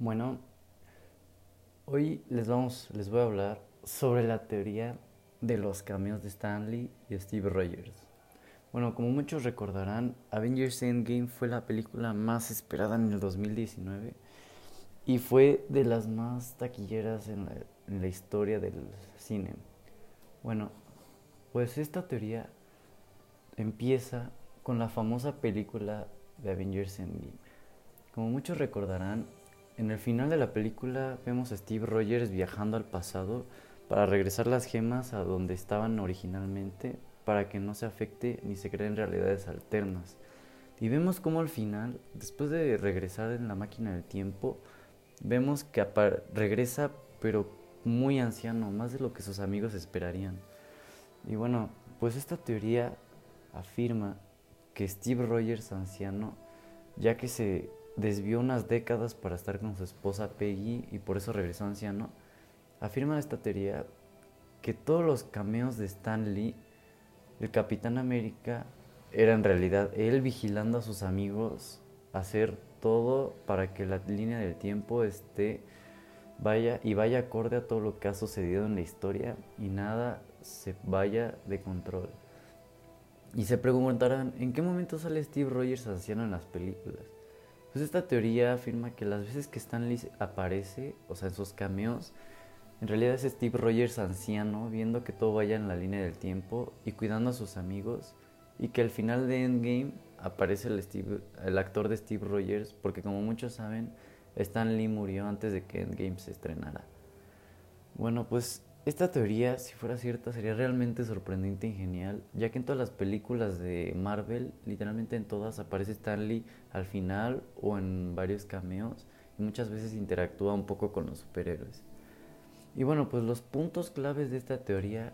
Bueno, hoy les vamos, les voy a hablar sobre la teoría de los cameos de Stanley y Steve Rogers. Bueno, como muchos recordarán, Avengers Endgame fue la película más esperada en el 2019 y fue de las más taquilleras en la, en la historia del cine. Bueno, pues esta teoría empieza con la famosa película de Avengers Endgame. Como muchos recordarán, en el final de la película vemos a Steve Rogers viajando al pasado para regresar las gemas a donde estaban originalmente para que no se afecte ni se creen realidades alternas. Y vemos como al final, después de regresar en la máquina del tiempo, vemos que regresa pero muy anciano, más de lo que sus amigos esperarían. Y bueno, pues esta teoría afirma que Steve Rogers anciano, ya que se desvió unas décadas para estar con su esposa Peggy y por eso regresó anciano, afirma esta teoría que todos los cameos de Stan Lee, el Capitán América, era en realidad él vigilando a sus amigos hacer todo para que la línea del tiempo esté vaya y vaya acorde a todo lo que ha sucedido en la historia y nada se vaya de control. Y se preguntarán, ¿en qué momento sale Steve Rogers anciano en las películas? Pues esta teoría afirma que las veces que Stan Lee aparece, o sea, en sus cameos, en realidad es Steve Rogers anciano, viendo que todo vaya en la línea del tiempo y cuidando a sus amigos, y que al final de Endgame aparece el, Steve, el actor de Steve Rogers, porque como muchos saben, Stan Lee murió antes de que Endgame se estrenara. Bueno, pues esta teoría, si fuera cierta, sería realmente sorprendente y genial, ya que en todas las películas de Marvel, literalmente en todas, aparece Stan Lee al final o en varios cameos y muchas veces interactúa un poco con los superhéroes. Y bueno, pues los puntos claves de esta teoría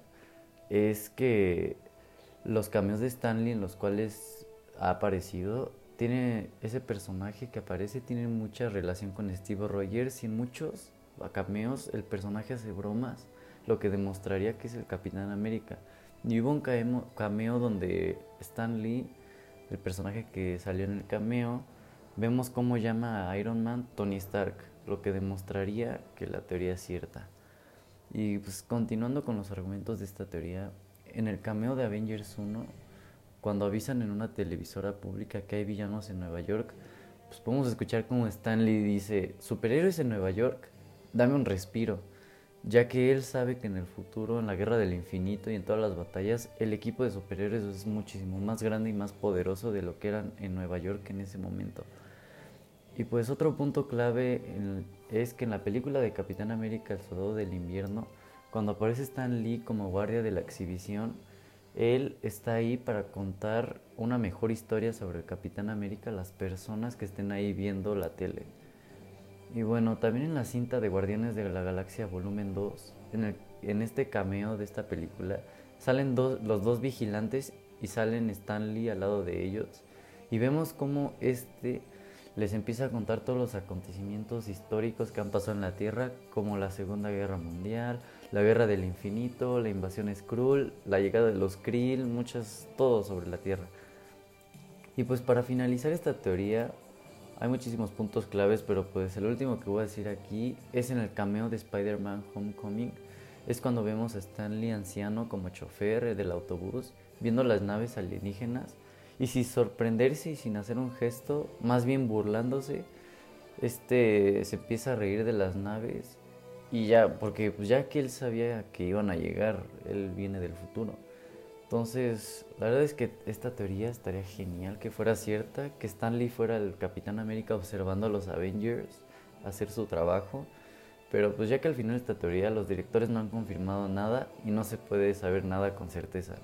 es que los cameos de Stan Lee en los cuales ha aparecido, tiene ese personaje que aparece, tiene mucha relación con Steve Rogers y en muchos cameos el personaje hace bromas lo que demostraría que es el Capitán América. Y hubo un cameo donde Stan Lee, el personaje que salió en el cameo, vemos cómo llama a Iron Man Tony Stark, lo que demostraría que la teoría es cierta. Y pues continuando con los argumentos de esta teoría, en el cameo de Avengers 1, cuando avisan en una televisora pública que hay villanos en Nueva York, pues podemos escuchar cómo Stan Lee dice, superhéroes en Nueva York, dame un respiro ya que él sabe que en el futuro, en la guerra del infinito y en todas las batallas, el equipo de superhéroes es muchísimo más grande y más poderoso de lo que eran en Nueva York en ese momento. Y pues otro punto clave es que en la película de Capitán América, el Soldado del Invierno, cuando aparece Stan Lee como guardia de la exhibición, él está ahí para contar una mejor historia sobre Capitán América a las personas que estén ahí viendo la tele. Y bueno, también en la cinta de Guardianes de la Galaxia Volumen 2, en, en este cameo de esta película, salen los dos vigilantes y salen Stanley al lado de ellos. Y vemos cómo este les empieza a contar todos los acontecimientos históricos que han pasado en la Tierra, como la Segunda Guerra Mundial, la Guerra del Infinito, la invasión Skrull, la llegada de los Krill, muchas, todo sobre la Tierra. Y pues para finalizar esta teoría, hay muchísimos puntos claves, pero pues el último que voy a decir aquí es en el cameo de Spider-Man Homecoming. Es cuando vemos a Stanley anciano como chofer del autobús, viendo las naves alienígenas y sin sorprenderse y sin hacer un gesto, más bien burlándose, este se empieza a reír de las naves y ya, porque pues ya que él sabía que iban a llegar, él viene del futuro. Entonces, la verdad es que esta teoría estaría genial que fuera cierta, que Stanley fuera el Capitán América observando a los Avengers hacer su trabajo, pero pues ya que al final esta teoría los directores no han confirmado nada y no se puede saber nada con certeza.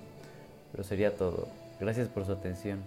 Pero sería todo. Gracias por su atención.